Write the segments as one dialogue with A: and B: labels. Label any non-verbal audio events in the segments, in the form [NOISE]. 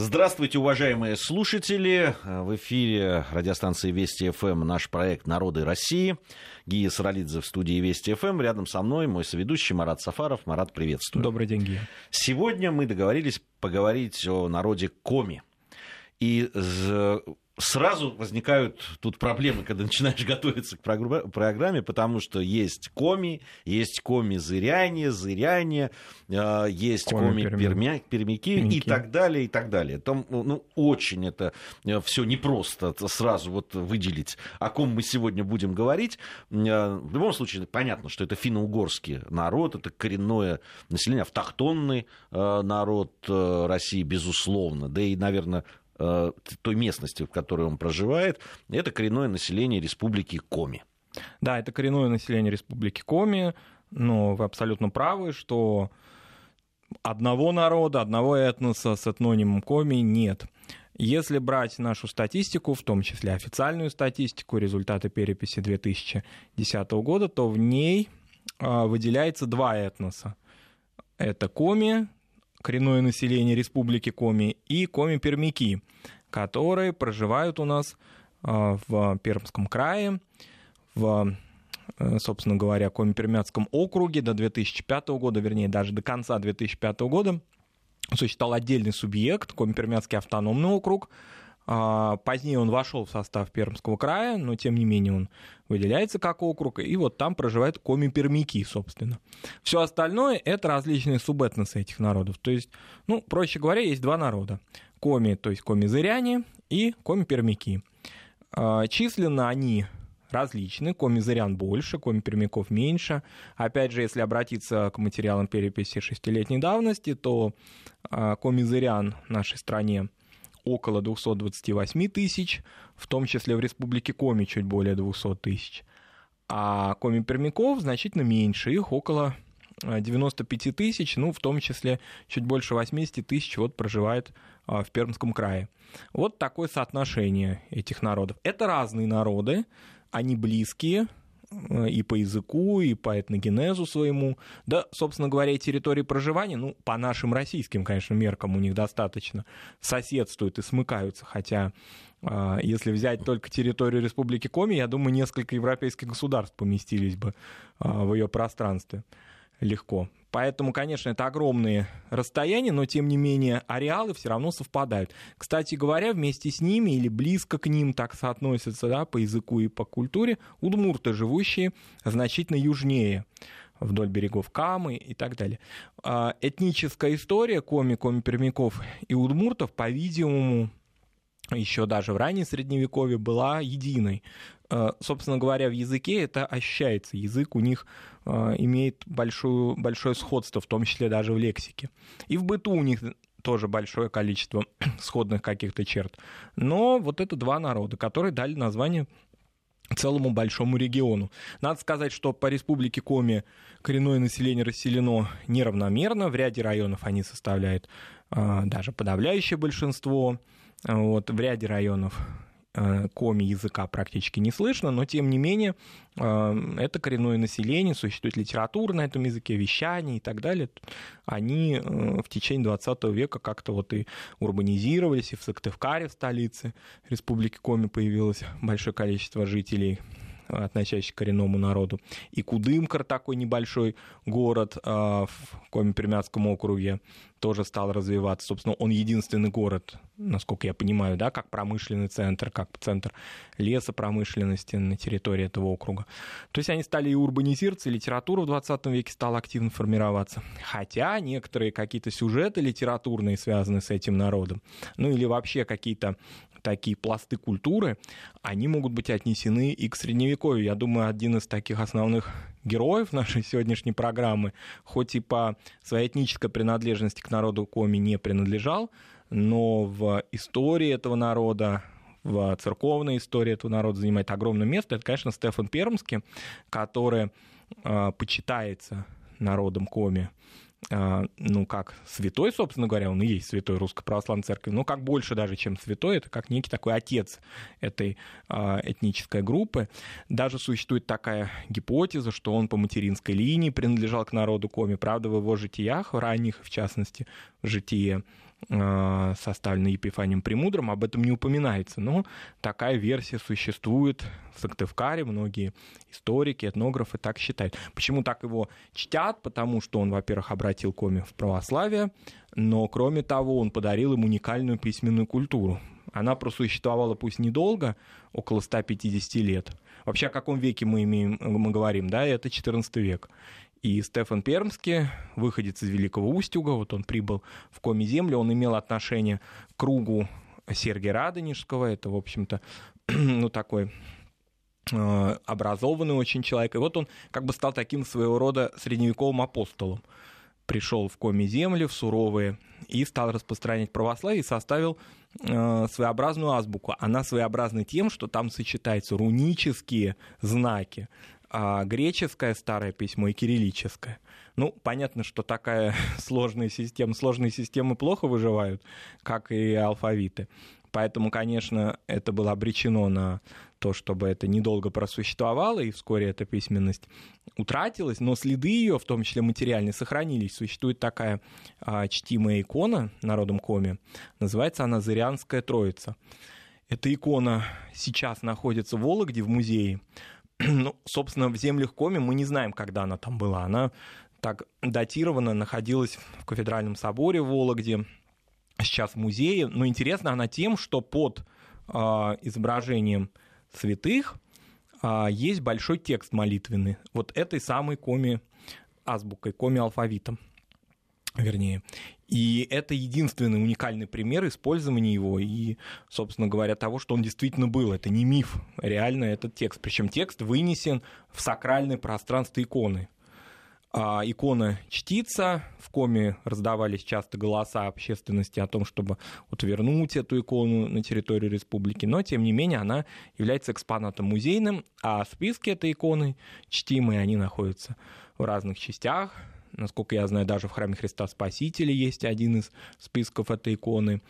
A: Здравствуйте, уважаемые слушатели. В эфире радиостанции Вести ФМ наш проект «Народы России». Гия Саралидзе в студии Вести ФМ. Рядом со мной мой соведущий Марат Сафаров. Марат, приветствую.
B: Добрый день, Гия.
A: Сегодня мы договорились поговорить о народе Коми. И сразу возникают тут проблемы, когда начинаешь [LAUGHS] готовиться к программе, потому что есть коми, есть коми-зыряние, зыряние, а, есть коми-пермяки и так далее, и так далее. Там ну, очень это э, все непросто сразу вот выделить, о ком мы сегодня будем говорить. А, в любом случае, понятно, что это финно-угорский народ, это коренное население, автохтонный э, народ э, России, безусловно, да и, наверное, Э, той местности, в которой он проживает, это коренное население республики Коми.
B: Да, это коренное население республики Коми, но вы абсолютно правы, что одного народа, одного этноса с этнонимом Коми нет. Если брать нашу статистику, в том числе официальную статистику, результаты переписи 2010 года, то в ней а, выделяется два этноса. Это Коми, коренное население Республики Коми, и коми-пермяки, которые проживают у нас а, в Пермском крае, в, э, собственно говоря, Коми-Пермяцком округе до 2005 года, вернее, даже до конца 2005 года. Существовал отдельный субъект, Коми-Пермяцкий автономный округ, позднее он вошел в состав Пермского края, но тем не менее он выделяется как округ, и вот там проживают коми-пермяки, собственно. Все остальное — это различные субэтносы этих народов. То есть, ну, проще говоря, есть два народа. Коми, то есть коми-зыряне и коми-пермяки. А, численно они различны. Коми-зырян больше, коми-пермяков меньше. Опять же, если обратиться к материалам переписи шестилетней давности, то а, коми-зырян в нашей стране около 228 тысяч, в том числе в Республике Коми чуть более 200 тысяч. А коми-пермяков значительно меньше, их около 95 э, тысяч, ну, в том числе чуть больше 80 тысяч вот проживает а, в Пермском крае. Вот такое соотношение этих народов. Это разные народы, они близкие, Э, и по языку, и по этногенезу своему. Да, собственно говоря, и территории проживания, ну, по нашим российским, конечно, меркам у них достаточно соседствуют и смыкаются, хотя э, если взять только территорию Республики Коми, я думаю, несколько европейских государств поместились бы э, в ее пространстве легко. Поэтому, конечно, это огромные расстояния, но тем не менее ареалы все равно совпадают. Кстати говоря, вместе с ними или близко к ним так соотносятся да, по языку и по культуре удмурты, живущие значительно южнее вдоль берегов Камы и так далее. А, этническая история коми, коми-пермяков и удмуртов, по-видимому, еще даже в ранней средневековье была единой. Э, собственно говоря, в языке это ощущается. Язык у них э, имеет большую, большое сходство, в том числе даже в лексике. И в быту у них тоже большое количество [CLEARS THROAT] сходных каких-то черт. Но вот это два народа, которые дали название целому большому региону. Надо сказать, что по республике Коми коренное население расселено неравномерно. В ряде районов они составляют э, даже подавляющее большинство. Вот, в ряде районов Э, коми языка практически не слышно, но тем не менее э, это коренное население, существует литература на этом языке, вещание и так далее. Они э, в течение 20 века как-то вот и урбанизировались, и в Сыктывкаре, в столице Республики Коми появилось большое количество жителей относящийся к коренному народу. И Кудымкар, такой небольшой город в Коми-Пермяцком округе, тоже стал развиваться. Собственно, он единственный город, насколько я понимаю, да, как промышленный центр, как центр лесопромышленности на территории этого округа. То есть они стали и урбанизироваться, и литература в 20 веке стала активно формироваться. Хотя некоторые какие-то сюжеты литературные связаны с этим народом, ну или вообще какие-то такие пласты культуры, они могут быть отнесены и к средневековью. Я думаю, один из таких основных героев нашей сегодняшней программы, хоть и по своей этнической принадлежности к народу Коми не принадлежал, но в истории этого народа, в церковной истории этого народа занимает огромное место. Это, конечно, Стефан Пермский, который э, почитается народом Коми ну, как святой, собственно говоря, он и есть святой Русской Православной Церкви, но как больше даже, чем святой, это как некий такой отец этой а, этнической группы. Даже существует такая гипотеза, что он по материнской линии принадлежал к народу Коми. Правда, в его житиях, в ранних, в частности, в житие составленный Епифанием Премудрым, об этом не упоминается. Но такая версия существует в Сыктывкаре, многие историки, этнографы так считают. Почему так его чтят? Потому что он, во-первых, обратил Коми в православие, но, кроме того, он подарил им уникальную письменную культуру. Она просуществовала пусть недолго, около 150 лет. Вообще, о каком веке мы, имеем, мы говорим, да, это 14 век. И Стефан Пермский, выходец из Великого Устюга, вот он прибыл в Коми землю, он имел отношение к кругу Сергия Радонежского, это, в общем-то, [CLEARS THROAT] ну, такой э, образованный очень человек. И вот он как бы стал таким своего рода средневековым апостолом. Пришел в Коми земли, в суровые, и стал распространять православие и составил э, своеобразную азбуку. Она своеобразна тем, что там сочетаются рунические знаки, а греческое старое письмо и кириллическое. Ну, понятно, что такая [LAUGHS] сложная система, сложные системы плохо выживают, как и алфавиты. Поэтому, конечно, это было обречено на то, чтобы это недолго просуществовало, и вскоре эта письменность утратилась, но следы ее, в том числе материальные, сохранились. Существует такая а, чтимая икона народом Коми, называется она «Зырянская Троица». Эта икона сейчас находится в Вологде, в музее, [CLEARS THROAT] ну, собственно, в землях Коми мы не знаем, когда она там была. Она так датирована, находилась в кафедральном соборе в Вологде, сейчас в музее. Но интересна она тем, что под э, изображением святых э, есть большой текст молитвенный. Вот этой самой коми азбукой, коми алфавитом вернее. И это единственный уникальный пример использования его и, собственно говоря, того, что он действительно был. Это не миф, реально этот текст. Причем текст вынесен в сакральное пространство иконы. А, икона чтится, в коме раздавались часто голоса общественности о том, чтобы вот вернуть эту икону на территорию республики, но тем не менее она является экспонатом музейным, а списки этой иконы чтимые, они находятся в разных частях Насколько я знаю, даже в храме Христа Спасителя есть один из списков этой иконы.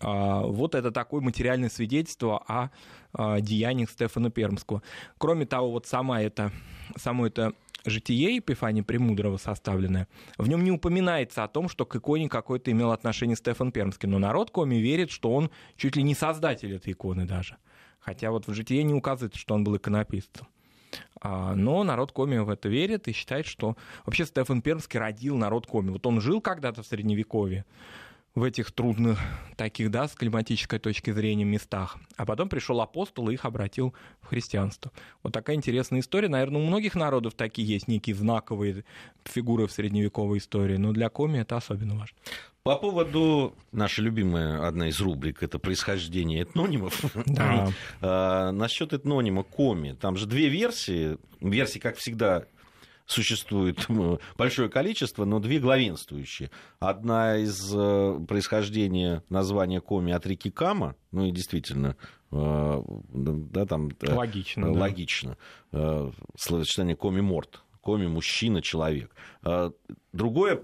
B: А, вот это такое материальное свидетельство о а, деяниях Стефана Пермского. Кроме того, вот сама это, само это житие Епифания Премудрого составленное, в нем не упоминается о том, что к иконе какое-то имел отношение Стефан Пермский. Но народ Коми верит, что он чуть ли не создатель этой иконы даже. Хотя вот в житие не указывает, что он был иконописцем. А, но народ Коми в это верит и считает, что вообще Стефан Пермский родил народ Коми. Вот он жил когда-то в Средневековье, в этих трудных таких, да, с климатической точки зрения местах. А потом пришел апостол и их обратил в христианство. Вот такая интересная история. Наверное, у многих народов такие есть некие знаковые фигуры в средневековой истории, но для Коми это особенно важно.
A: По поводу наша любимая одна из рубрик это происхождение этнонимов.
B: Да. [LAUGHS]
A: а, насчет этнонима коми. Там же две версии. Версии, как всегда, существует большое количество, но две главенствующие. Одна из э, происхождения названия коми от реки Кама, ну и действительно, э, да, там...
B: Э, логично.
A: Логично. Да. Словосочетание коми-морт. Коми – мужчина, человек. Другое Э,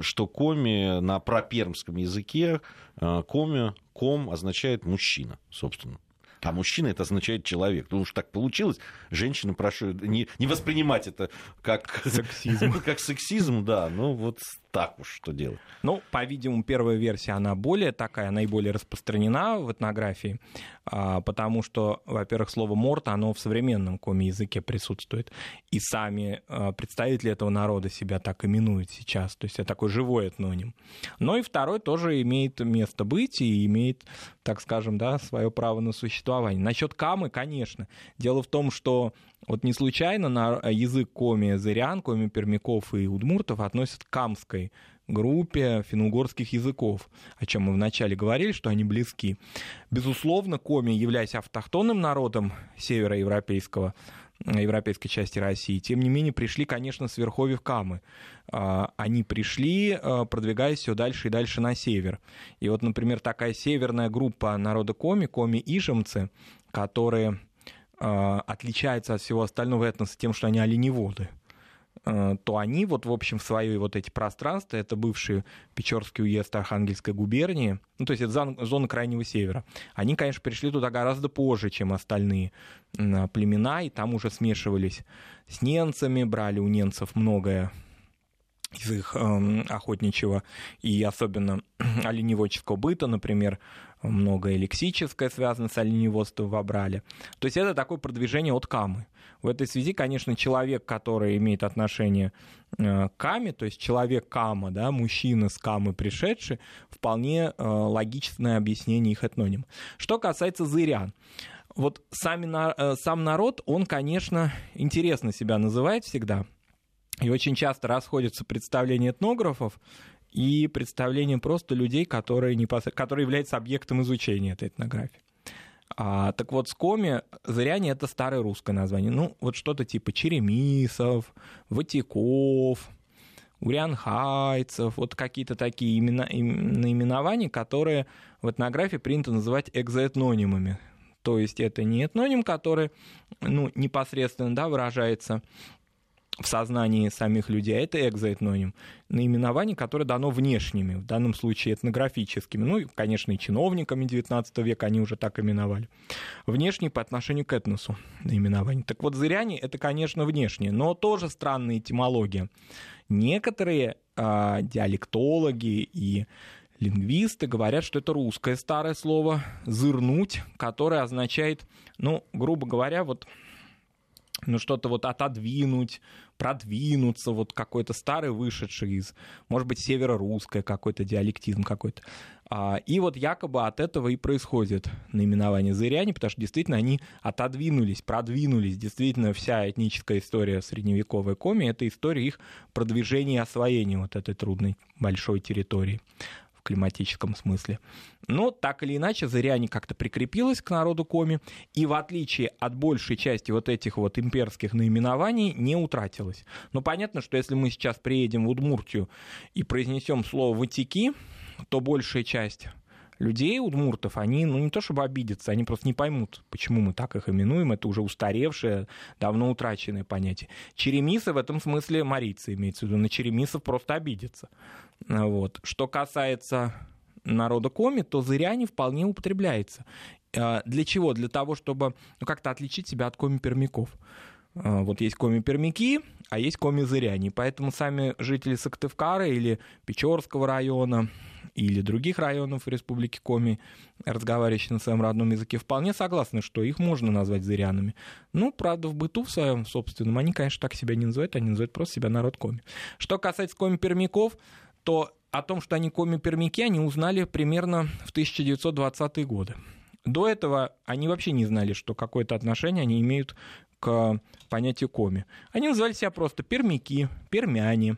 A: что коми на пропермском языке э, коми, ком означает мужчина, собственно. А мужчина это означает человек. Ну уж так получилось. Женщина, прошу не, не воспринимать это как сексизм. [LAUGHS] как сексизм, да. Ну вот так уж что делать.
B: Ну, по-видимому, первая версия, она более такая, наиболее распространена в этнографии, а, потому что, во-первых, слово «морт», оно в современном коми-языке присутствует, и сами а, представители этого народа себя так именуют сейчас, то есть это такой живой этноним. Но и второй тоже имеет место быть и имеет, так скажем, да, свое право на существование. Насчет камы, конечно. Дело в том, что вот не случайно на язык коми-зырян, коми-пермяков и удмуртов относят к камской группе финно-угорских языков, о чем мы вначале говорили, что они близки. Безусловно, коми, являясь автохтонным народом североевропейского, европейской части России, тем не менее пришли, конечно, с верховьев Камы. А, они пришли, а, продвигаясь все дальше и дальше на север. И вот, например, такая северная группа народа Коми, Коми-Ижемцы, которые отличаются от всего остального этноса тем, что они оленеводы. А, то они вот, в общем, в свои вот эти пространства, это бывший Печорский уезд Архангельской губернии, ну, то есть это зона Крайнего Севера, они, конечно, пришли туда гораздо позже, чем остальные племена, и там уже смешивались с немцами, брали у немцев многое из их э, охотничьего и особенно [CLEARS THROAT] оленеводческого быта, например, много лексическое связано с оленеводством вобрали. То есть это такое продвижение от камы. В этой связи, конечно, человек, который имеет отношение э, к каме, то есть человек кама, да, мужчина с камы пришедший, вполне э, логичное объяснение их этноним. Что касается зырян, вот сами, э, сам народ, он, конечно, интересно себя называет всегда, и очень часто расходятся представления этнографов и представления просто людей, которые, непосред... которые являются объектом изучения этой этнографии. А, так вот, Скоми, зыряне — это старое русское название. Ну, вот что-то типа Черемисов, Ватиков, Урянхайцев, вот какие-то такие имена, наименования, которые в этнографии принято называть экзоэтнонимами. То есть это не этноним, который ну, непосредственно да, выражается в сознании самих людей, а это экзоэтноним, наименование, которое дано внешними, в данном случае этнографическими, ну, и, конечно, и чиновниками XIX века они уже так именовали. Внешний по отношению к этносу наименование. Так вот, зыряне — это, конечно, внешнее, но тоже странная этимология. Некоторые э, диалектологи и лингвисты говорят, что это русское старое слово «зырнуть», которое означает, ну, грубо говоря, вот ну, что-то вот отодвинуть, продвинуться, вот какой-то старый вышедший из, может быть, северо-русское какой-то диалектизм какой-то. А, и вот якобы от этого и происходит наименование зыряне, потому что действительно они отодвинулись, продвинулись. Действительно, вся этническая история средневековой коми — это история их продвижения и освоения вот этой трудной большой территории климатическом смысле. Но так или иначе, зыряне как-то прикрепилась к народу Коми, и в отличие от большей части вот этих вот имперских наименований, не утратилась. Но понятно, что если мы сейчас приедем в Удмуртию и произнесем слово «ватики», то большая часть людей, удмуртов, они, ну, не то чтобы обидятся, они просто не поймут, почему мы так их именуем, это уже устаревшее, давно утраченное понятие. Черемисы в этом смысле марийцы имеется в виду, на черемисов просто обидятся. Вот. Что касается народа коми, то зыряне вполне употребляется. А, для чего? Для того, чтобы ну, как-то отличить себя от коми-пермяков. А, вот есть коми-пермяки, а есть коми-зыряне. Поэтому сами жители Сыктывкара или Печорского района, или других районов Республики Коми, разговаривающие на своем родном языке, вполне согласны, что их можно назвать зырянами. Ну, правда, в быту в своем собственном они, конечно, так себя не называют, они называют просто себя народ Коми. Что касается коми-пермяков, то о том, что они коми-пермяки, они узнали примерно в 1920-е годы. До этого они вообще не знали, что какое-то отношение они имеют к понятию коми. Они называли себя просто пермяки, пермяне.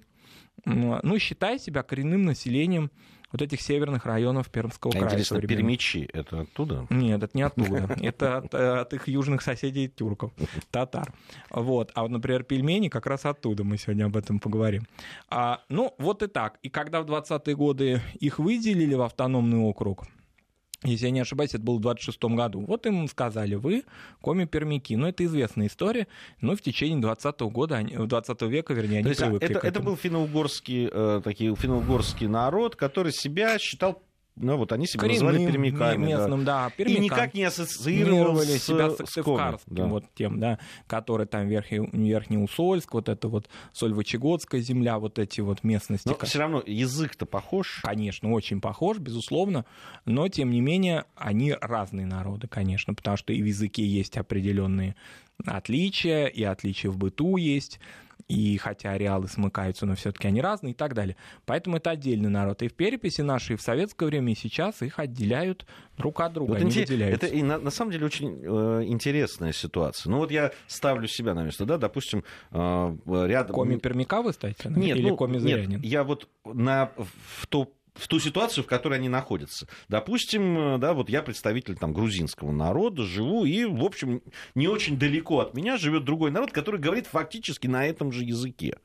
B: Ну, считая себя коренным населением вот этих северных районов Пермского а края.
A: Интересно, пермичи это оттуда?
B: Нет, это не оттуда. [LAUGHS] Это от, от их южных соседей тюрков, [LAUGHS] татар. Вот. А вот, например, пельмени как раз оттуда, мы сегодня об этом поговорим. А, ну, вот и так. И когда в 20-е годы их выделили в автономный округ, если я не ошибаюсь, это было в 26 году. Вот им сказали, вы коми-пермяки. Ну, это известная история. Но в течение 20 года, 20 века, вернее, они
A: То есть, это, это был финно-угорский, э, такие, финно-угорский народ, который себя считал ну, вот они себя Коренным, называли пермяками.
B: местным, да. да
A: И никак не ассоциировали с,
B: себя с Сыктывкарским, да. вот тем, да, который там Верхний, Верхний Усольск, вот это вот Сольвычегодская земля, вот эти вот местности.
A: Но все равно язык-то похож?
B: Конечно, очень похож, безусловно, но, тем не менее, они разные народы, конечно, потому что и в языке есть определенные отличия, и отличия в быту есть и хотя ареалы смыкаются, но все-таки они разные и так далее. Поэтому это отдельный народ. И в переписи нашей в советское время и сейчас их отделяют друг от друга, вот они интерес... выделяются.
A: Это и на, на самом деле очень э, интересная ситуация. Ну вот я ставлю себя на место, да, допустим, э, рядом...
B: Коми-пермяка вы ставите?
A: Нет,
B: Или
A: ну, коми-зырянин? Нет, я вот на, в то в ту ситуацию, в которой они находятся. Допустим, э, да, вот я представитель там грузинского народа, живу, и, в общем, не очень далеко от меня живет другой народ, который говорит фактически на этом же языке.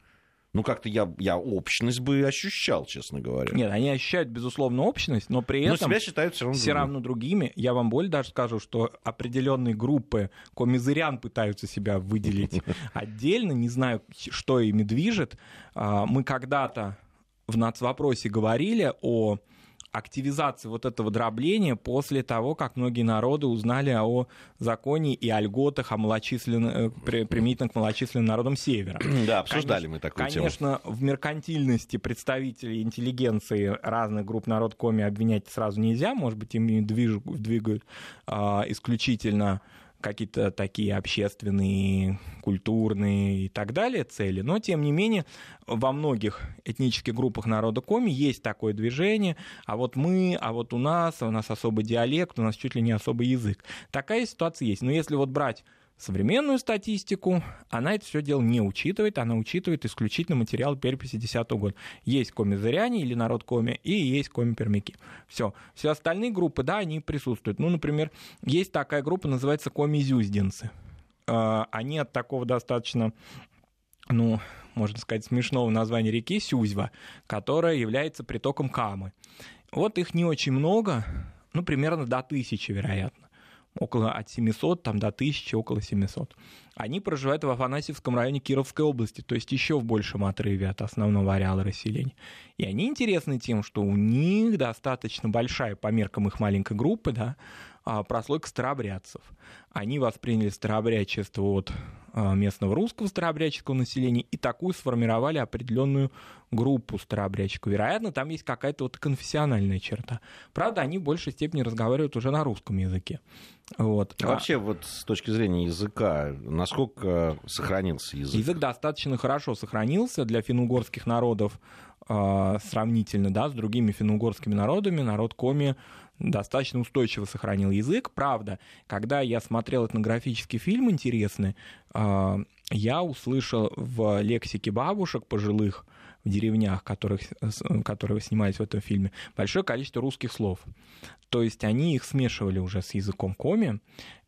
A: Ну, как-то я, я общность бы ощущал, честно говоря.
B: Нет, они ощущают, безусловно, общность, но при этом...
A: Но себя считают все равно,
B: все равно другими. Я вам более даже скажу, что определенные группы комизырян пытаются себя выделить [LAUGHS] отдельно. Не знаю, что ими движет. А, мы когда-то в нацвопросе говорили о активизации вот этого дробления после того, как многие народы узнали о законе и о льготах, о малочисленных, э, применительно к малочисленным народам Севера. [CLEARS THROAT]
A: Да, обсуждали конечно, мы такую
B: конечно, тему. Конечно, в меркантильности представителей интеллигенции разных групп народ Коми обвинять сразу нельзя, может быть, им движут, двигают а, исключительно какие-то такие общественные, культурные и так далее цели, но тем не менее во многих этнических группах народа Коми есть такое движение, а вот мы, а вот у нас, у нас особый диалект, у нас чуть ли не особый язык. Такая ситуация есть. Но если вот брать современную статистику, она это все дело не учитывает, она учитывает исключительно материал переписи 10 года. Есть коми-зыряне или народ коми, и есть коми-пермяки. Все. Все остальные группы, да, они присутствуют. Ну, например, есть такая группа, называется коми-зюздинцы. А, они от такого достаточно ну, можно сказать, смешного названия реки Сюзьва, которая является притоком Камы. Вот их не очень много, ну, примерно до тысячи, вероятно около от 700 там, до 1000, около 700. Они проживают в Афанасьевском районе Кировской области, то есть еще в большем отрыве от основного ареала расселения. И они интересны тем, что у них достаточно большая по меркам их маленькой группы, да, прослойка старообрядцев. Они восприняли старообрядчество от а, местного русского старообрядческого населения и такую сформировали определенную группу старообрядчиков. Вероятно, там есть какая-то вот конфессиональная черта. Правда, они в большей степени разговаривают уже на русском языке. Вот.
A: А вообще, вот с точки зрения языка, насколько сохранился язык?
B: Язык достаточно хорошо сохранился для финно-угорских народов э, сравнительно да, с другими финно-угорскими народами. Народ Коми достаточно устойчиво сохранил язык. Правда, когда я смотрел этнографический фильм интересный, э, я услышал в лексике бабушек пожилых в деревнях, которых, которые снимались в этом фильме, большое количество русских слов. То есть они их смешивали уже с языком коми,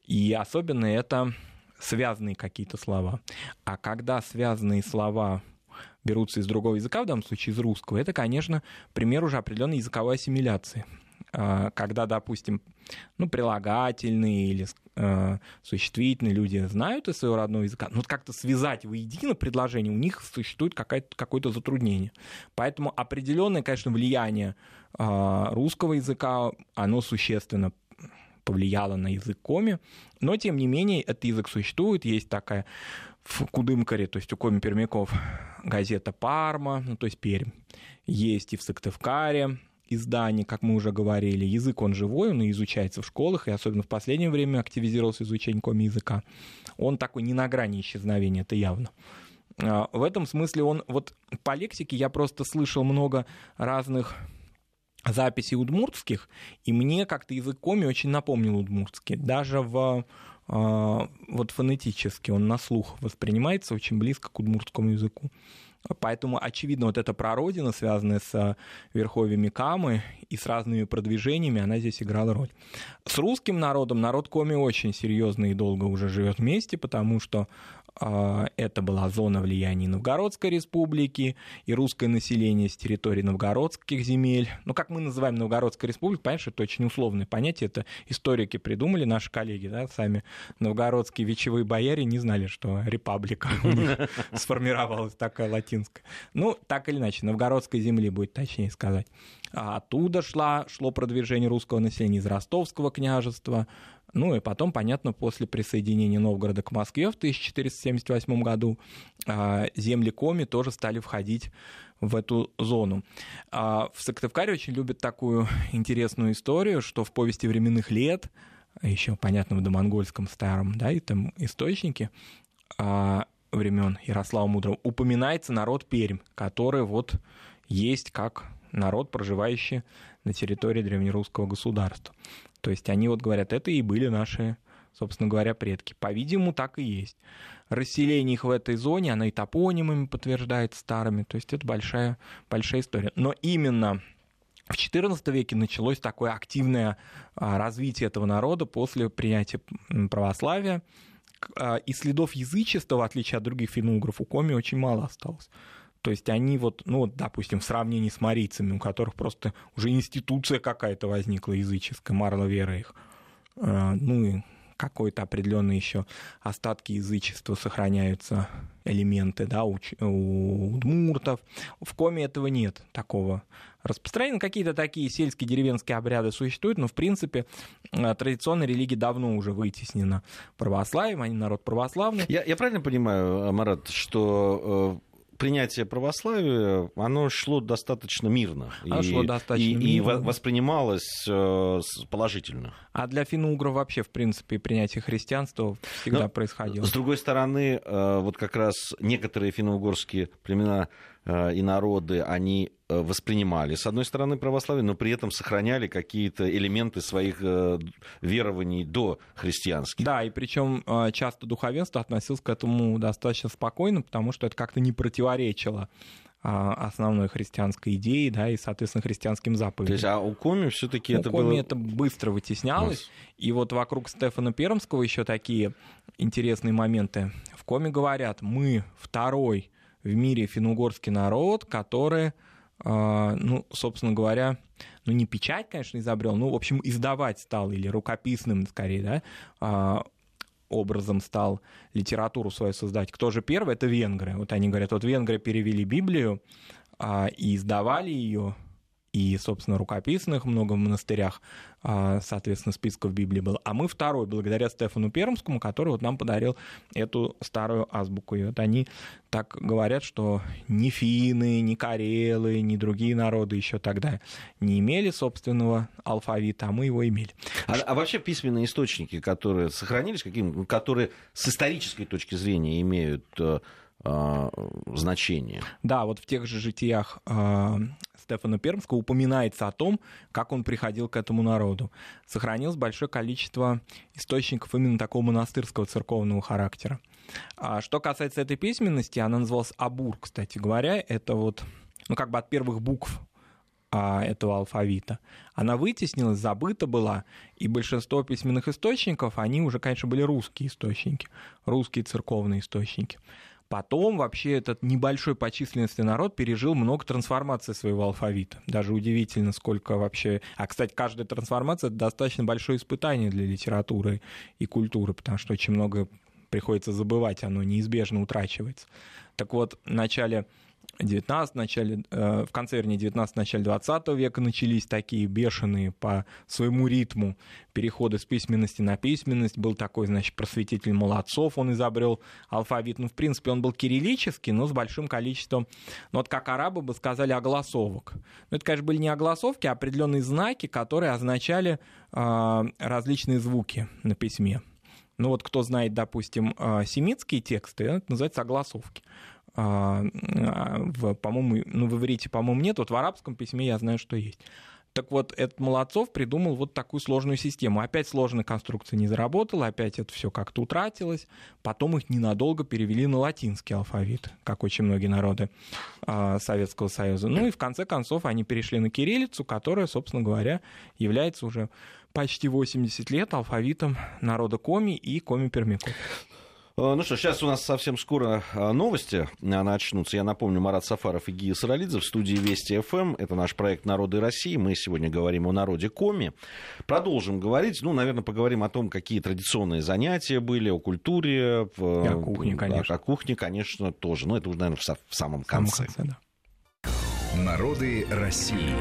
B: и особенно это связанные какие-то слова. А когда связанные слова берутся из другого языка, в данном случае из русского, это, конечно, пример уже определенной языковой ассимиляции. А, когда, допустим, ну, прилагательные или э, существительные люди знают из своего родного языка, но как-то связать воедино предложение, у них существует какое-то затруднение. Поэтому определенное, конечно, влияние э, русского языка, оно существенно повлияло на язык коми, но, тем не менее, этот язык существует, есть такая в Кудымкаре, то есть у коми пермяков, газета «Парма», ну, то есть Пермь, есть и в Сыктывкаре, издание, как мы уже говорили. Язык, он живой, он изучается в школах, и особенно в последнее время активизировался изучение коми-языка. Он такой не на грани исчезновения, это явно. А, в этом смысле он, вот по лексике я просто слышал много разных записей удмуртских, и мне как-то язык коми очень напомнил удмуртский. Даже в а, вот фонетически он на слух воспринимается очень близко к удмуртскому языку. Поэтому, очевидно, вот эта прародина, связанная с верховьями Камы и с разными продвижениями, она здесь играла роль. С русским народом народ Коми очень серьезно и долго уже живет вместе, потому что а, это была зона влияния Новгородской республики и русское население с территории новгородских земель. Ну, как мы называем Новгородская республика, понимаешь, это очень условное понятие, это историки придумали, наши коллеги, да, сами новгородские вечевые бояре не знали, что республика у них [LAUGHS] сформировалась такая латинская. Ну, так или иначе, новгородской земли будет точнее сказать. А оттуда шла, шло продвижение русского населения из ростовского княжества, ну и потом, понятно, после присоединения Новгорода к Москве в 1478 году а, земли Коми тоже стали входить в эту зону. А, в Сыктывкаре очень любят такую интересную историю, что в повести временных лет, еще, понятно, в домонгольском старом, да, и там источнике, а, времен Ярослава Мудрого упоминается народ Пермь, который вот есть как народ, проживающий на территории древнерусского государства. То есть они вот говорят, это и были наши, собственно говоря, предки. По-видимому, так и есть. Расселение их в этой зоне, оно и топонимами подтверждает старыми. То есть это большая, большая история. Но именно в XIV веке началось такое активное а, развитие этого народа после принятия православия. А, и следов язычества, в отличие от других финно-угров, у Коми очень мало осталось. То есть они вот, ну, допустим, в сравнении с марийцами, у которых просто уже институция какая-то возникла языческая, марла вера их. А, ну и какой-то определенный еще остатки язычества сохраняются, элементы, да, у, у удмуртов. В Коме этого нет такого распространения. Какие-то такие сельские деревенские обряды существуют, но, в принципе, э, традиционная религия давно уже вытеснена православием, они народ православный.
A: Я, я правильно понимаю, Марат, что э, принятие православия, оно шло достаточно мирно.
B: Оно
A: и,
B: шло достаточно
A: и,
B: мирно.
A: И воспринималось э, положительно.
B: А для финно-угров вообще, в принципе, принятие христианства всегда
A: Но,
B: происходило.
A: С другой стороны, э, вот как раз некоторые финно-угорские племена и народы, они воспринимали, с одной стороны, православие, но при этом сохраняли какие-то элементы своих верований до христианских.
B: Да, и причем часто духовенство относилось к этому достаточно спокойно, потому что это как-то не противоречило основной христианской идеи, да, и, соответственно, христианским заповедям.
A: То есть, а у Коми все-таки это
B: Коми
A: было...
B: это быстро вытеснялось,
A: Yes.
B: и вот вокруг Стефана Пермского еще такие интересные моменты. В Коме говорят, мы второй в мире финно-угорский народ, который, а, ну, собственно говоря, ну, не печать, конечно, изобрел, ну, в общем, издавать стал, или рукописным, скорее, да, а, образом стал литературу свою создать. Кто же первый? Это венгры. Вот они говорят, вот венгры перевели Библию а, и издавали ее, и, собственно, рукописных много в монастырях, а, соответственно, списков Библии было. А мы второй, благодаря Стефану Пермскому, который вот нам подарил эту старую азбуку. И вот они так говорят, что ни финны, ни карелы, ни другие народы еще тогда не имели собственного алфавита, а мы его имели.
A: А, а вообще письменные источники, которые сохранились, каким, которые с исторической точки зрения имеют э, э, значение?
B: Да, вот в тех же житиях э, Стефана Пермского упоминается о том, как он приходил к этому народу. Сохранилось большое количество источников именно такого монастырского церковного характера. А что касается этой письменности, она называлась Абур, кстати говоря. Это вот, ну, как бы от первых букв а, этого алфавита. Она вытеснилась, забыта была, и большинство письменных источников, они уже, конечно, были русские источники, русские церковные источники. Потом вообще этот небольшой по численности народ пережил много трансформаций своего алфавита. Даже удивительно, сколько вообще... А, кстати, каждая трансформация — это достаточно большое испытание для литературы и культуры, потому что очень много приходится забывать, оно неизбежно утрачивается. Так вот, в начале 19 начале, э, в конце, вернее, 19 начале 20 века начались такие бешеные по своему ритму переходы с письменности на письменность. Был такой, значит, просветитель Молодцов, он изобрел алфавит. Ну, в принципе, он был кириллический, но с большим количеством, ну, вот как арабы бы сказали, огласовок. Ну, это, конечно, были не огласовки, а определенные знаки, которые означали э, различные звуки на письме. Ну вот кто знает, допустим, э, семитские тексты, это называется огласовки. А, в, по-моему, ну, в иврите, по-моему, нет, вот в арабском письме я знаю, что есть. Так вот, этот Молодцов придумал вот такую сложную систему. Опять сложная конструкция не заработала, опять это все как-то утратилось. Потом их ненадолго перевели на латинский алфавит, как очень многие народы э, Советского Союза. Ну и в конце концов они перешли на кириллицу, которая, собственно говоря, является уже почти 80 лет алфавитом народа Коми и Коми-Пермяков.
A: Ну что, сейчас у нас совсем скоро новости начнутся. Я напомню, Марат Сафаров и Гия Саралидзе в студии Вести ФМ. Это наш проект «Народы России». Мы сегодня говорим о народе Коми. Продолжим говорить. Ну, наверное, поговорим о том, какие традиционные занятия были, о культуре.
B: И о кухне, конечно.
A: О кухне, конечно, тоже. Но это уже, наверное, в самом конце.
B: В самом конце да.
C: Народы России.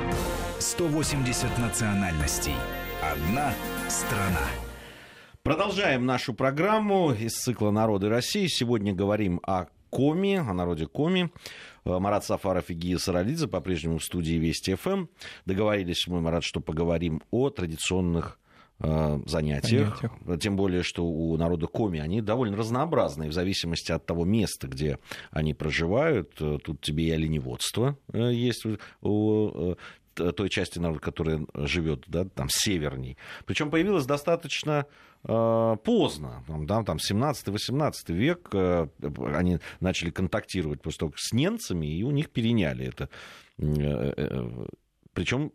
C: 180 национальностей. Одна страна.
A: Продолжаем нашу программу из цикла «Народы России». Сегодня говорим о Коми, о народе Коми. Марат Сафаров и Гия Саралидзе по-прежнему в студии Вести ФМ. Договорились мы, Марат, что поговорим о традиционных э, занятиях. занятиях. Тем более, что у народа Коми они довольно разнообразные в зависимости от того места, где они проживают. Тут тебе и оленеводство э, есть у той части народа, которая живет да, там северней. Причем появилось достаточно э, поздно, да, там 17-18 век э, они начали контактировать после того, с немцами, и у них переняли это. Э, э, причем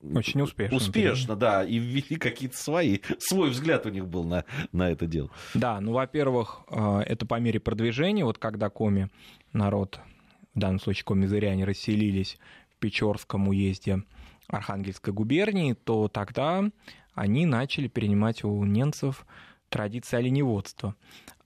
B: очень успешно.
A: Успешно, да, и ввели какие-то свои, свой взгляд у них был на, на это дело.
B: Да, ну, во-первых, это по мере продвижения, вот когда коми народ, в данном случае коми-зыряне, расселились Печорском уезде Архангельской губернии, то тогда они начали перенимать у немцев традиции оленеводства.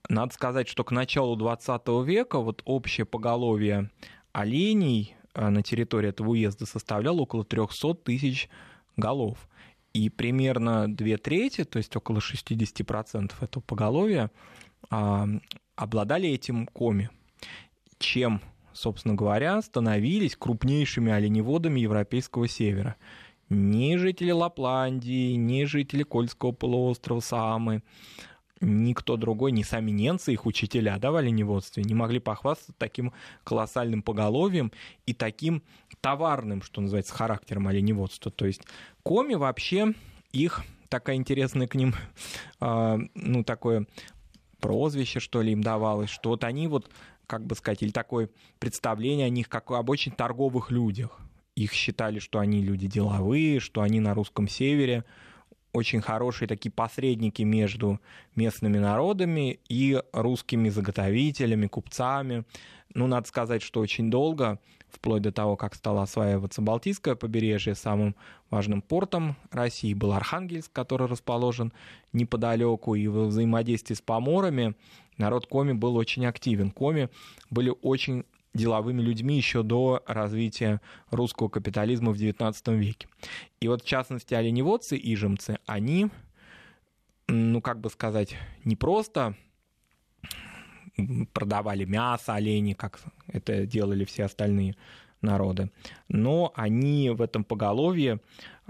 B: Надо сказать, что к началу 20 века вот общее поголовье оленей э, на территории этого уезда составляло около 300 тысяч голов. И примерно две трети, то есть около 60% этого поголовья, а, обладали этим коми, чем, собственно говоря, становились крупнейшими оленеводами европейского севера. Ни жители Лапландии, ни жители Кольского полуострова Самы, никто другой, ни сами немцы, их учителя да, в оленеводстве, не могли похвастаться таким колоссальным поголовьем и таким товарным, что называется, характером оленеводства. То есть коми вообще, их такая интересная к ним, э, ну, такое прозвище, что ли, им давалось, что вот они вот, как бы сказать, или такое представление о них, как об очень торговых людях. Их считали, что они люди деловые, что они на русском севере очень хорошие такие посредники между местными народами и русскими заготовителями, купцами. Ну, надо сказать, что очень долго, вплоть до того, как стало осваиваться Балтийское побережье, самым важным портом России был Архангельск, который расположен неподалеку, и во взаимодействии с поморами народ Коми был очень активен. Коми были очень деловыми людьми еще до развития русского капитализма в XIX веке. И вот, в частности, оленеводцы, ижемцы, они, ну, как бы сказать, не просто продавали мясо оленей, как это делали все остальные народы, но они в этом поголовье,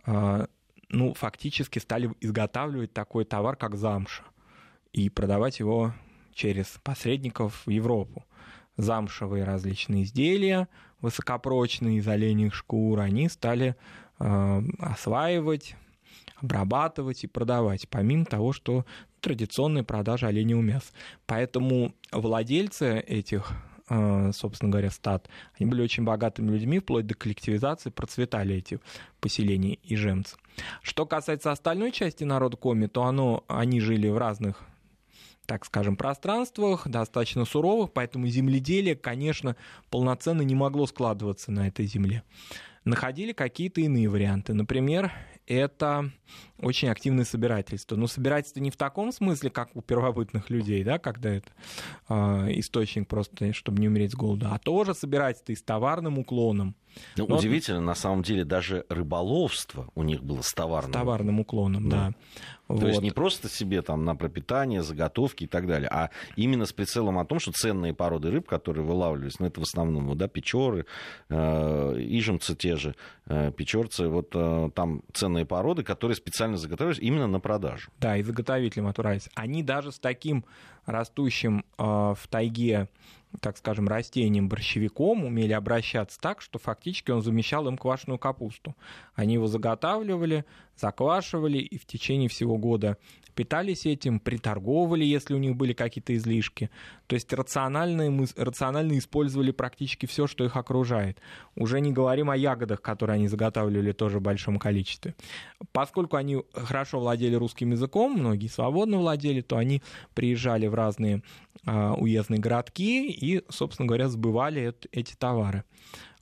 B: а, ну, фактически стали изготавливать такой товар, как замша, и продавать его через посредников в Европу замшевые различные изделия высокопрочные из оленьих шкур, они стали э, осваивать, обрабатывать и продавать, помимо того, что традиционные продажи оленевого мяса. Поэтому владельцы этих э, собственно говоря, стад, они были очень богатыми людьми, вплоть до коллективизации процветали эти поселения и жемцы. Что касается остальной части народа Коми, то оно, они жили в разных так скажем, пространствах, достаточно суровых, поэтому земледелие, конечно, полноценно не могло складываться на этой земле. Находили какие-то иные варианты. Например, это очень активное собирательство. Но собирательство не в таком смысле, как у первобытных людей, да, когда это э, источник просто, чтобы не умереть с голоду, а тоже собирательство и с товарным уклоном.
A: Ну, Но удивительно, на самом деле, даже рыболовство у них было с товарным,
B: с товарным уклоном. Да. да.
A: То вот. есть не просто себе там на пропитание, заготовки и так далее, а именно с прицелом о том, что ценные породы рыб, которые вылавливались, ну это в основном да, печоры, э, ижемцы те же, э, печорцы, вот э, там ценные породы, которые специально заготавливались именно на продажу.
B: Да, и заготовителям отправились. Они даже с таким растущим э, в тайге так скажем, растением борщевиком умели обращаться так, что фактически он замещал им квашеную капусту. Они его заготавливали, заквашивали и в течение всего года питались этим, приторговывали, если у них были какие-то излишки. То есть рационально, мы, рационально использовали практически все, что их окружает. Уже не говорим о ягодах, которые они заготавливали тоже в большом количестве. Поскольку они хорошо владели русским языком, многие свободно владели, то они приезжали в разные а, уездные городки и, собственно говоря, сбывали эти товары.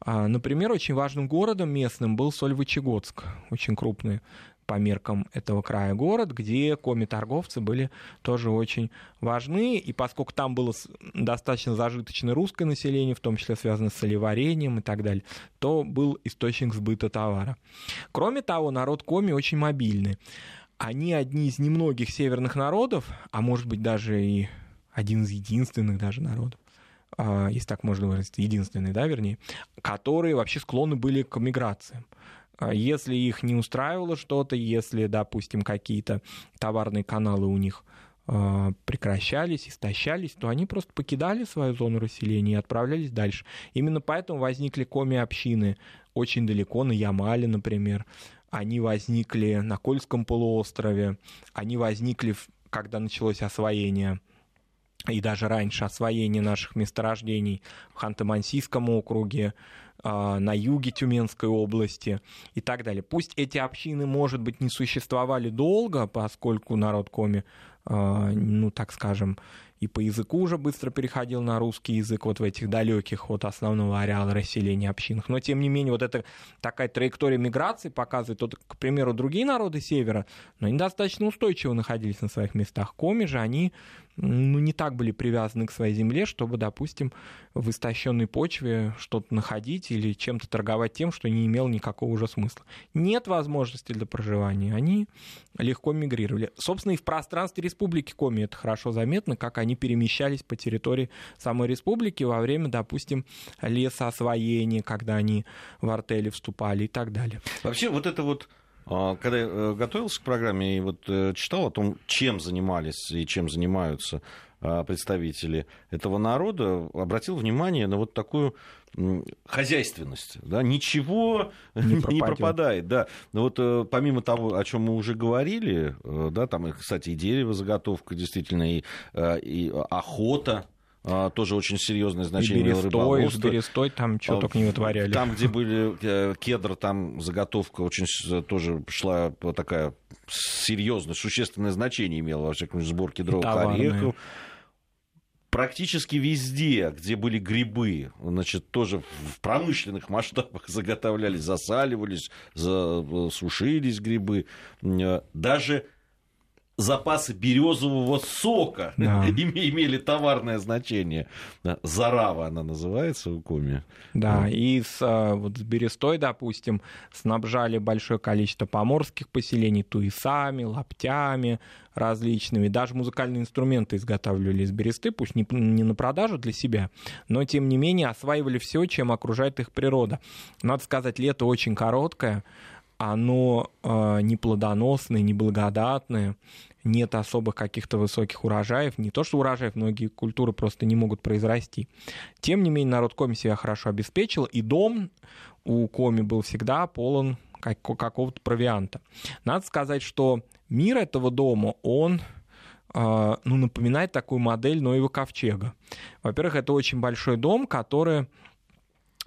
B: А, например, очень важным городом местным был Сольвычегодск, очень крупный по меркам этого края город, где коми-торговцы были тоже очень важны. И поскольку там было достаточно зажиточное русское население, в том числе связанное с солеварением и так далее, то был источник сбыта товара. Кроме того, народ коми очень мобильный. Они одни из немногих северных народов, а может быть даже и один из единственных даже народов, а, если так можно выразиться, единственный, да, вернее, которые вообще склонны были к миграциям. А если их не устраивало что-то, если, допустим, какие-то товарные каналы у них а, прекращались, истощались, то они просто покидали свою зону расселения и отправлялись дальше. Именно поэтому возникли коми-общины очень далеко, на Ямале, например. Они возникли на Кольском полуострове, они возникли, когда началось освоение и даже раньше освоение наших месторождений в Ханты-Мансийском округе, на юге Тюменской области и так далее. Пусть эти общины, может быть, не существовали долго, поскольку народ Коми ну, так скажем, и по языку уже быстро переходил на русский язык вот в этих далеких от основного ареала расселения общинах. Но, тем не менее, вот эта такая траектория миграции показывает, вот, к примеру, другие народы Севера, но они достаточно устойчиво находились на своих местах. Коми же, они ну, не так были привязаны к своей земле, чтобы, допустим, в истощенной почве что-то находить или чем-то торговать тем, что не имело никакого уже смысла. Нет возможности для проживания, они легко мигрировали. Собственно, и в пространстве Республики Коми это хорошо заметно, как они перемещались по территории самой республики во время, допустим, лесоосвоения, когда они в артели вступали и так далее.
A: Вообще, вот это вот когда я э, готовился к программе и вот э, читал о том, чем занимались и чем занимаются а, представители этого народа, обратил внимание на вот такую хозяйственность, да, ничего не, [LAUGHS] не пропадает, да. Но вот э, помимо того, о чем мы уже говорили, да, там, кстати, и дерево заготовка действительно, и, и охота, а, тоже очень серьезное значение
B: и берестой, с берестой там что а, только не вытворяли.
A: Там, где [LAUGHS] были э, кедр, там заготовка очень тоже шла такая серьезная, существенное значение имела, во всяком случае, сбор кедровых орехов практически везде, где были грибы, значит, тоже в промышленных [LAUGHS] масштабах заготовлялись, засаливались, засушились грибы. Э, даже запасы березового сока да. [LAUGHS] имели товарное значение. Зарава она называется в Коми.
B: Да, и с, а, вот с берестой, допустим, снабжали большое количество поморских поселений туисами, лаптями различными. Даже музыкальные инструменты изготавливали из бересты, пусть не, не на продажу для себя, но тем не менее осваивали все, чем окружает их природа. Надо сказать, лето очень короткое, оно э, не плодоносное, не благодатное, нет особых каких-то высоких урожаев. Не то, что урожаев, многие культуры просто не могут произрасти. Тем не менее, народ Коми себя хорошо обеспечил, и дом у Коми был всегда полон какого-то провианта. Надо сказать, что мир этого дома, он э, ну, напоминает такую модель Ноева ковчега. Во-первых, это очень большой дом, который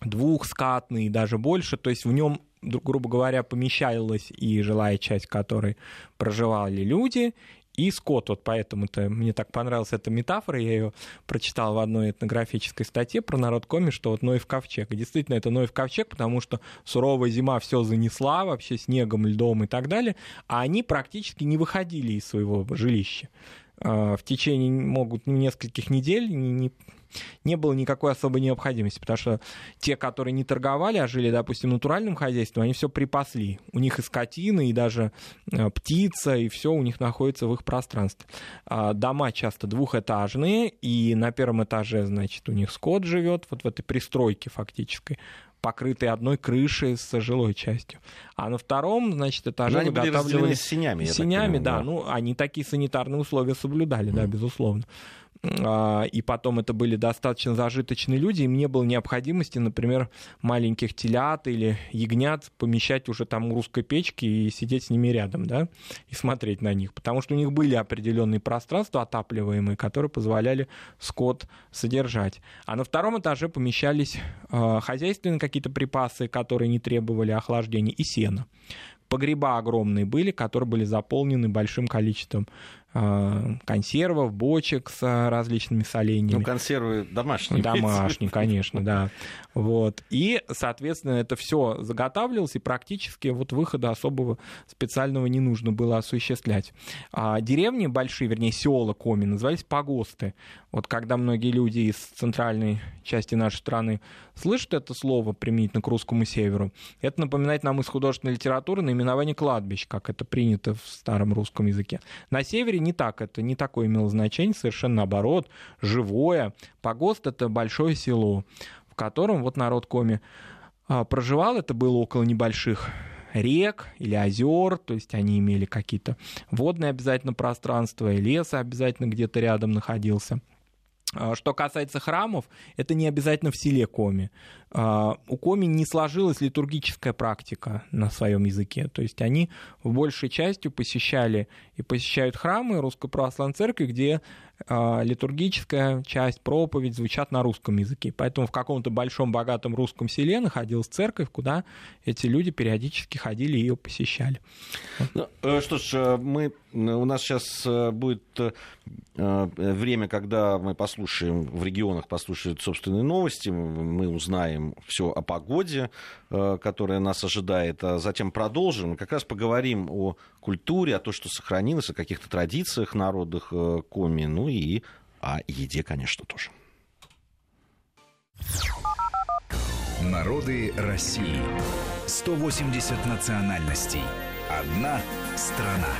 B: двухскатный и даже больше, то есть в нем грубо говоря, помещалась и жилая часть, которой проживали люди, и скот. Вот поэтому-то мне так понравилась эта метафора. Я ее прочитал в одной этнографической статье про народ Коми, что вот Ноев ковчег. И действительно, это Ноев ковчег, потому что суровая зима все занесла вообще снегом, льдом и так далее, а они практически не выходили из своего жилища. А, в течение могут нескольких недель не, не было никакой особой необходимости, потому что те, которые не торговали, а жили, допустим, натуральным хозяйством, они все припасли. У них и скотина, и даже э, птица, и все у них находится в их пространстве. А дома часто двухэтажные, и на первом этаже, значит, у них скот живет, вот в этой пристройке фактической покрытые одной крышей с жилой частью. А на втором, значит, этаже
A: Но они были разделены с синями.
B: Синями, да. да. Ну, они такие санитарные условия соблюдали, mm. да, безусловно. А, и потом это были достаточно зажиточные люди, им не было необходимости, например, маленьких телят или ягнят помещать уже там у русской печки и сидеть с ними рядом, да, и смотреть на них, потому что у них были определенные пространства отапливаемые, которые позволяли скот содержать. А на втором этаже помещались э, хозяйственные какие-то припасы, которые не требовали охлаждения, и сено погреба огромные были, которые были заполнены большим количеством консервов, бочек с различными соленьями.
A: Ну, консервы домашние.
B: Домашние, [LAUGHS] конечно, да. Вот. И, соответственно, это все заготавливалось, и практически вот выхода особого специального не нужно было осуществлять. А деревни большие, вернее, села Коми, назывались погосты. Вот когда многие люди из центральной части нашей страны слышат это слово применительно к русскому северу, это напоминает нам из художественной литературы наименование кладбищ, как это принято в старом русском языке. На севере не так, это не такое имело значение, совершенно наоборот, живое. Погост — это большое село, в котором вот народ Коми а, проживал, это было около небольших рек или озер, то есть они имели какие-то водные обязательно пространства, и лес обязательно где-то рядом находился. А, что касается храмов, это не обязательно в селе Коми. А, у коми не сложилась литургическая практика на своем языке. То есть они в большей части посещали и посещают храмы Русской Православной Церкви, где а, литургическая часть, проповедь звучат на русском языке. Поэтому в каком-то большом богатом русском селе находилась церковь, куда эти люди периодически ходили и ее посещали.
A: Ну, э, что ж, э, мы, у нас сейчас э, будет время, когда мы послушаем, в регионах послушают собственные новости, мы узнаем все о погоде, которая нас ожидает, а затем продолжим. Как раз поговорим о культуре, о том, что сохранилось, о каких-то традициях народных коми, ну и о еде, конечно, тоже.
C: Народы России. 180 национальностей. Одна страна.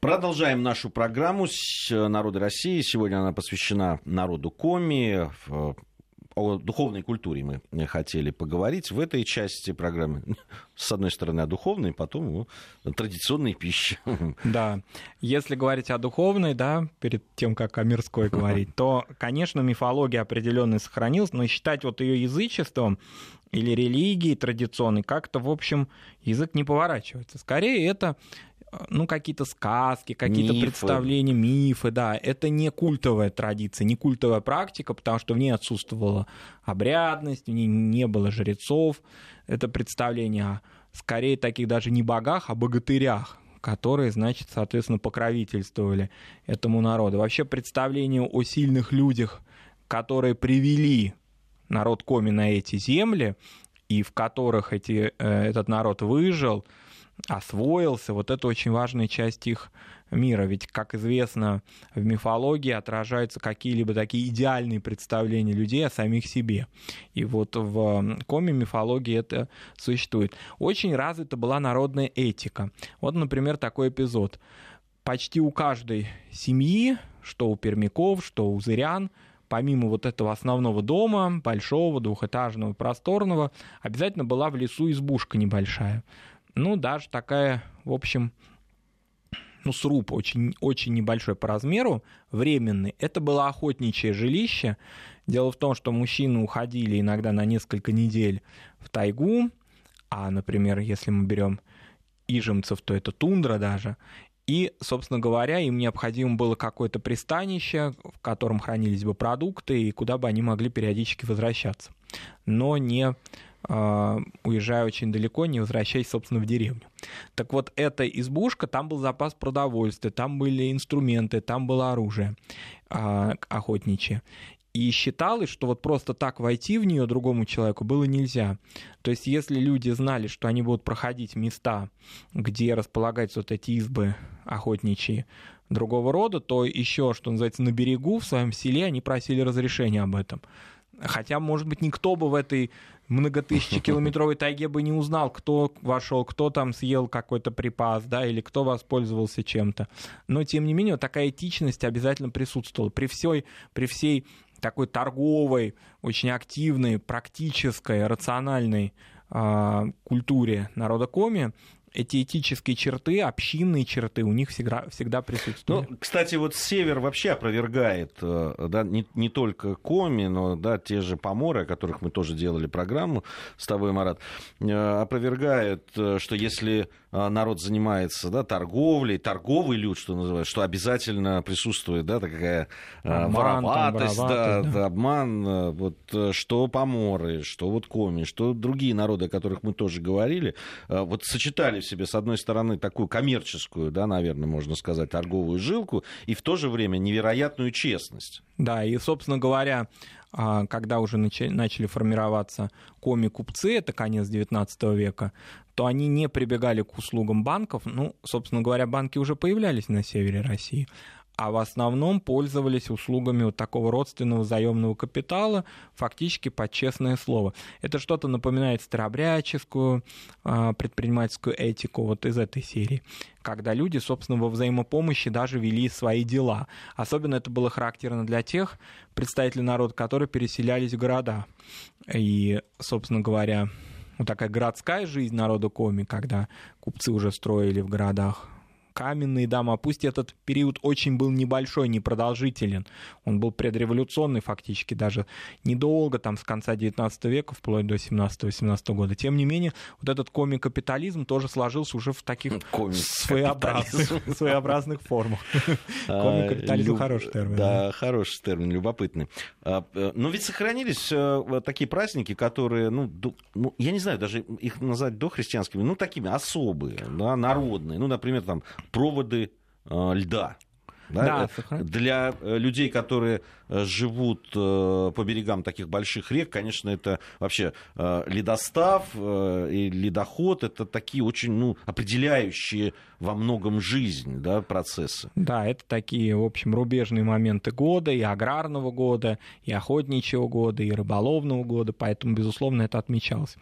A: Продолжаем нашу программу «Народы России». Сегодня она посвящена народу Коми о духовной культуре мы хотели поговорить в этой части программы. [LAUGHS] С одной стороны, о духовной, потом о традиционной пище. [LAUGHS]
B: Да. Если говорить о духовной, да, перед тем, как о мирской [LAUGHS] говорить, то, конечно, мифология определенно сохранилась, но считать вот ее язычеством или религией традиционной как-то, в общем, язык не поворачивается. Скорее, это ну, какие-то сказки, какие-то мифы. представления, мифы, да. Это не культовая традиция, не культовая практика, потому что в ней отсутствовала обрядность, в ней не было жрецов. Это представление о, скорее, таких даже не богах, а богатырях, которые, значит, соответственно, покровительствовали этому народу. Вообще представление о сильных людях, которые привели народ Коми на эти земли, и в которых эти, э, этот народ выжил – освоился. Вот это очень важная часть их мира. Ведь, как известно, в мифологии отражаются какие-либо такие идеальные представления людей о самих себе. И вот в коме мифологии это существует. Очень развита была народная этика. Вот, например, такой эпизод. Почти у каждой семьи, что у пермяков, что у зырян, помимо вот этого основного дома, большого, двухэтажного, просторного, обязательно была в лесу избушка небольшая ну, даже такая, в общем, ну, сруб очень, очень небольшой по размеру, временный. Это было охотничье жилище. Дело в том, что мужчины уходили иногда на несколько недель в тайгу, а, например, если мы берем ижемцев, то это тундра даже. И, собственно говоря, им необходимо было какое-то пристанище, в котором хранились бы продукты, и куда бы они могли периодически возвращаться. Но не уезжая очень далеко, не возвращаясь, собственно, в деревню. Так вот, эта избушка, там был запас продовольствия, там были инструменты, там было оружие а, охотничье. И считалось, что вот просто так войти в нее другому человеку было нельзя. То есть, если люди знали, что они будут проходить места, где располагаются вот эти избы охотничьи другого рода, то еще, что называется, на берегу, в своем селе они просили разрешения об этом. Хотя, может быть, никто бы в этой многотысячекилометровой [LAUGHS] тайге бы не узнал, кто вошел, кто там съел какой-то припас, да, или кто воспользовался чем-то. Но, тем не менее, такая этичность обязательно присутствовала. При всей, при всей такой торговой, очень активной, практической, рациональной э, культуре народа Коми, эти этические черты, общинные черты у них всегда, всегда присутствуют.
A: Ну, кстати, вот Север вообще опровергает, э, да, не, не только Коми, но да, те же Поморы, о которых мы тоже делали программу с тобой, Марат, э, опровергает, э, что если народ занимается да, торговлей, торговый люд, что называется, что обязательно присутствует да, такая обман, вороватость, да, да. обман, вот, что Поморы, что вот Коми, что другие народы, о которых мы тоже говорили, вот сочетали в себе, с одной стороны, такую коммерческую, да, наверное, можно сказать, торговую жилку, и в то же время невероятную честность.
B: Да, и, собственно говоря, а, когда уже начали формироваться коми-купцы, это конец XIX века, то они не прибегали к услугам банков. Ну, собственно говоря, банки уже появлялись на севере России а в основном пользовались услугами вот такого родственного заемного капитала, фактически под честное слово. Это что-то напоминает старобряческую а, предпринимательскую этику вот из этой серии, когда люди, собственно, во взаимопомощи даже вели свои дела. Особенно это было характерно для тех представителей народа, которые переселялись в города. И, собственно говоря, вот такая городская жизнь народа Коми, когда купцы уже строили в городах каменные дома. Пусть этот период очень был небольшой, непродолжителен. Он был предреволюционный фактически, даже недолго, там с конца 19 века, вплоть до 17-18 года. Тем не менее, вот этот комик-капитализм тоже сложился уже в таких [LAUGHS] своеобразных, [LAUGHS] своеобразных формах. [LAUGHS]
A: А,
B: Комик-капитализм хороший термин.
A: Да, хороший термин, любопытный. А, э, но ведь сохранились э, такие праздники, которые, ну, ну, я не знаю, даже их назвать дохристианскими, ну, такими особые, да, народные. Ну, например, там проводы э, льда. Да, да, для э, людей, которые э, живут э, по берегам таких больших рек, конечно, это вообще ледостав и ледоход, это такие очень ну, определяющие во многом жизнь да, процессы.
B: Да, это такие, в общем, рубежные моменты года, и аграрного года, и охотничьего года, и рыболовного года, поэтому, безусловно, это отмечалось.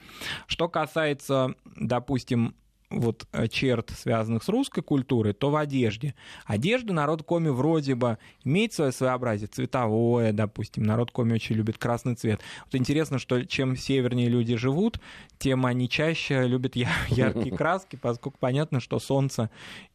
B: Что касается, допустим, вот э, черт, связанных с русской культурой, то в одежде. Одежда народ коми вроде бы имеет свое своеобразие, цветовое, допустим. Народ коми очень любит красный цвет. Вот интересно, что чем севернее люди живут, тем они чаще любят [LAUGHS] яркие краски, поскольку понятно, что солнце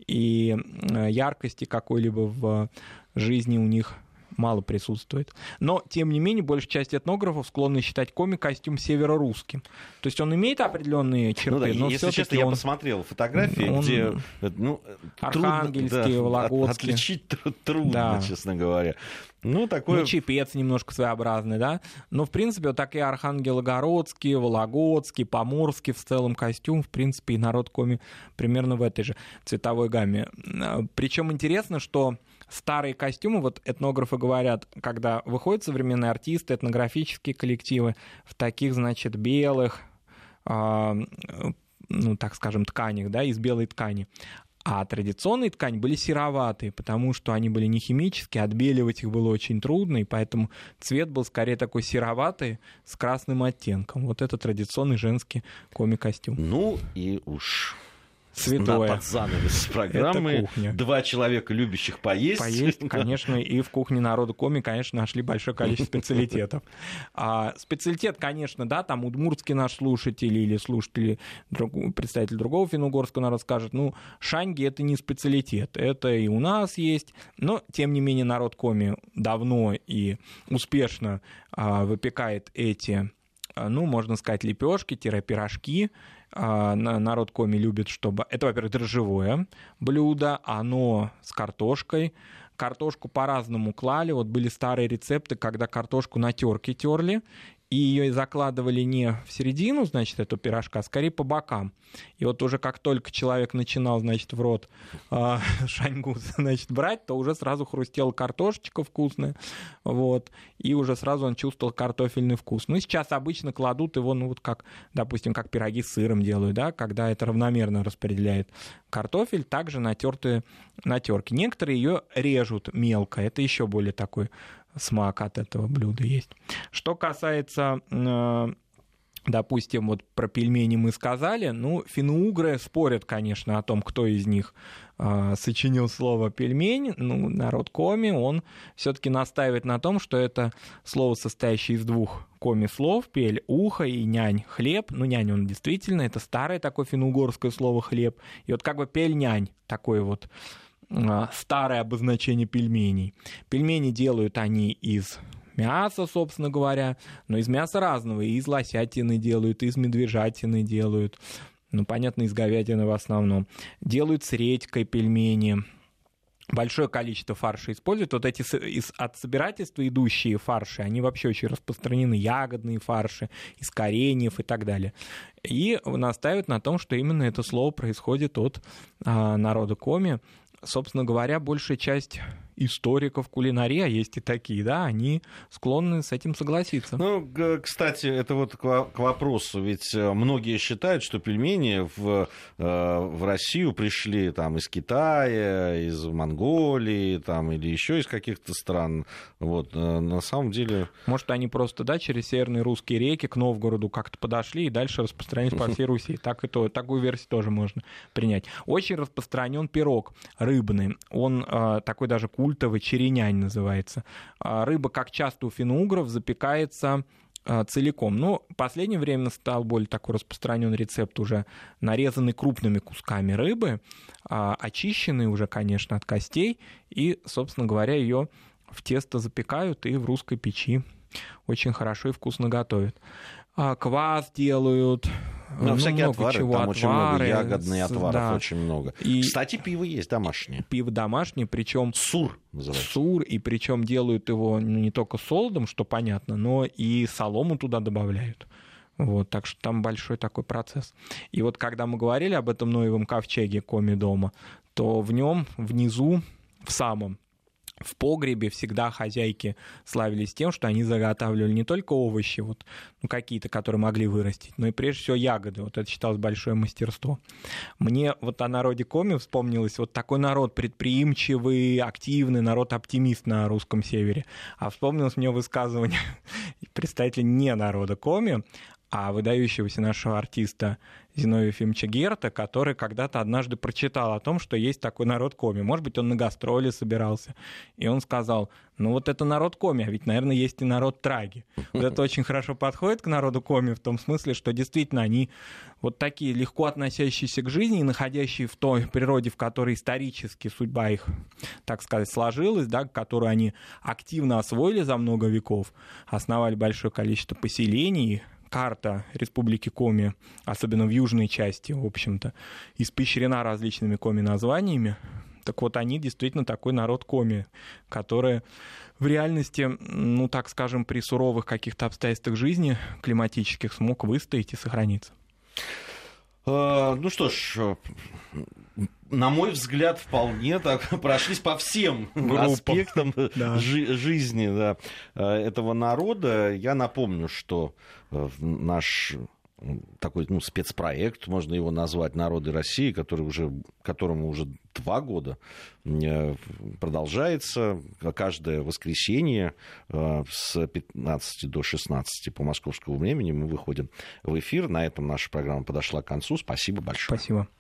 B: и э, яркости какой-либо в жизни у них мало присутствует. Но, тем не менее, большая часть этнографов склонны считать коми-костюм северорусским. То есть он имеет определенные черты, ну, да, но
A: Если честно,
B: он...
A: я посмотрел фотографии, он... где... Ну,
B: Архангельский, трудно, да, Вологодский.
A: Отличить трудно, да. честно говоря.
B: Ну, такой... Ну, чепец немножко своеобразный, да. Но, в принципе, вот такие Архангелогородские, Вологодские, Поморские в целом костюм, в принципе, и народ коми примерно в этой же цветовой гамме. Причем интересно, что старые костюмы, вот этнографы говорят, когда выходят современные артисты, этнографические коллективы в таких, значит, белых, э, ну, так скажем, тканях, да, из белой ткани. А традиционные ткани были сероватые, потому что они были не химические, отбеливать их было очень трудно, и поэтому цвет был скорее такой сероватый с красным оттенком. Вот это традиционный женский коми-костюм.
A: Ну и уж
B: святое.
A: под занавес программы. Два человека, любящих поесть.
B: Поесть, [LAUGHS] конечно, и в кухне народу коми, конечно, нашли большое количество специалитетов. [LAUGHS] А, специалитет, конечно, да, там удмуртский наш слушатель или слушатели, друг, представитель другого финно-угорского народа скажет, ну, шанги это не специалитет, это и у нас есть, но, тем не менее, народ коми давно и успешно а, выпекает эти а, ну, можно сказать, лепешки-пирожки, народ коми любит, чтобы... Это, во-первых, дрожжевое блюдо, оно с картошкой. Картошку по-разному клали. Вот были старые рецепты, когда картошку на терке терли, и ее закладывали не в середину, значит, эту пирожка, а скорее по бокам. И вот уже как только человек начинал, значит, в рот э, [LAUGHS] шаньгу, значит, брать, то уже сразу хрустела картошечка вкусная, вот, и уже сразу он чувствовал картофельный вкус. Ну, сейчас обычно кладут его, ну, вот как, допустим, как пироги с сыром делают, да, когда это равномерно распределяет картофель, также натертые на терке. Некоторые ее режут мелко, это еще более такой смак от этого блюда есть. Что касается э, допустим, вот про пельмени мы сказали, ну, финно спорят, конечно, о том, кто из них э, сочинил слово пельмень, ну, народ коми, он все-таки настаивает на том, что это слово, состоящее из двух коми-слов, пель, ухо и нянь, хлеб, ну, нянь он действительно, это старое такое финно слово хлеб, и вот как бы пель-нянь, такой вот а, старое обозначение пельменей. Пельмени делают они из мяса, собственно говоря, но из мяса разного. И из лосятины делают, и из медвежатины делают. Ну, понятно, из говядины в основном. Делают с редькой пельмени. Большое количество фарша используют. Вот эти из, от собирательства идущие фарши, они вообще очень распространены. Ягодные фарши, из кореньев и так далее. И настаивают на том, что именно это слово происходит от а, народа коми собственно говоря, большая часть историков кулинарии, а есть и такие, да, они склонны с этим согласиться.
A: Ну, кстати, это вот к вопросу, ведь э, многие считают, что пельмени в, э, в Россию пришли там из Китая, из Монголии, там, или еще из каких-то стран. Вот, э, на самом деле...
B: Может, они просто, да, через северные русские реки к Новгороду как-то подошли и дальше распространились по всей Руси. Так и то, такую версию тоже можно принять. Очень распространен пирог рыбный. Он такой даже культовый, черенянь называется. А рыба, как часто у финно запекается а, целиком. Но в последнее время стал более такой распространен рецепт уже нарезанный крупными кусками рыбы, а, очищенный уже, конечно, от костей, и, собственно говоря, ее в тесто запекают и в русской печи очень хорошо и вкусно готовят. А, квас делают,
A: ну,
B: ну,
A: всякие
B: много
A: отвары,
B: чего,
A: там очень много
B: отвары,
A: ягодные отваров,
B: да.
A: очень много.
B: И-
A: Кстати, пиво есть домашнее.
B: Пиво домашнее, причем
A: Сур называется.
B: сур, и причем делают его ну, не только солодом, что понятно, но и солому туда добавляют. Вот, так что там большой такой процесс. И вот когда мы говорили об этом Ноевом ковчеге Коми дома, то в нем внизу, в самом, в погребе всегда хозяйки славились тем, что они заготавливали не только овощи, вот, ну, какие-то, которые могли вырастить, но и прежде всего ягоды. Вот это считалось большое мастерство. Мне вот о народе Коми вспомнилось вот такой народ предприимчивый, активный, народ-оптимист на русском севере. А вспомнилось мне высказывание [LAUGHS] представителя не народа Коми, а выдающегося нашего артиста Зиновия Ефимовича Герта, который когда-то однажды прочитал о том, что есть такой народ Коми. Может быть, он на гастроли собирался. И он сказал, ну вот это народ Коми, а ведь, наверное, есть и народ Траги. Вот это очень хорошо подходит к народу Коми в том смысле, что действительно они вот такие легко относящиеся к жизни находящие в той природе, в которой исторически судьба их, так сказать, сложилась, да, которую они активно освоили за много веков, основали большое количество поселений, карта Республики Коми, особенно в южной части, в общем-то, испещрена различными коми-названиями. Так вот, они действительно такой народ коми, который в реальности, ну, так скажем, при суровых каких-то обстоятельствах жизни климатических смог выстоять и сохраниться.
A: Э, Ну что ж, на мой взгляд, вполне так [LAUGHS] прошлись по всем
B: Группам.
A: аспектам
B: Да.
A: жи- жизни да, э, этого народа. Я напомню, что э, наш такой ну, спецпроект, можно его назвать «Народы России», который уже, которому уже два года э, продолжается. Каждое воскресенье с 15 до 16 по московскому времени мы выходим в эфир. На этом наша программа подошла к концу. Спасибо большое.
B: Спасибо.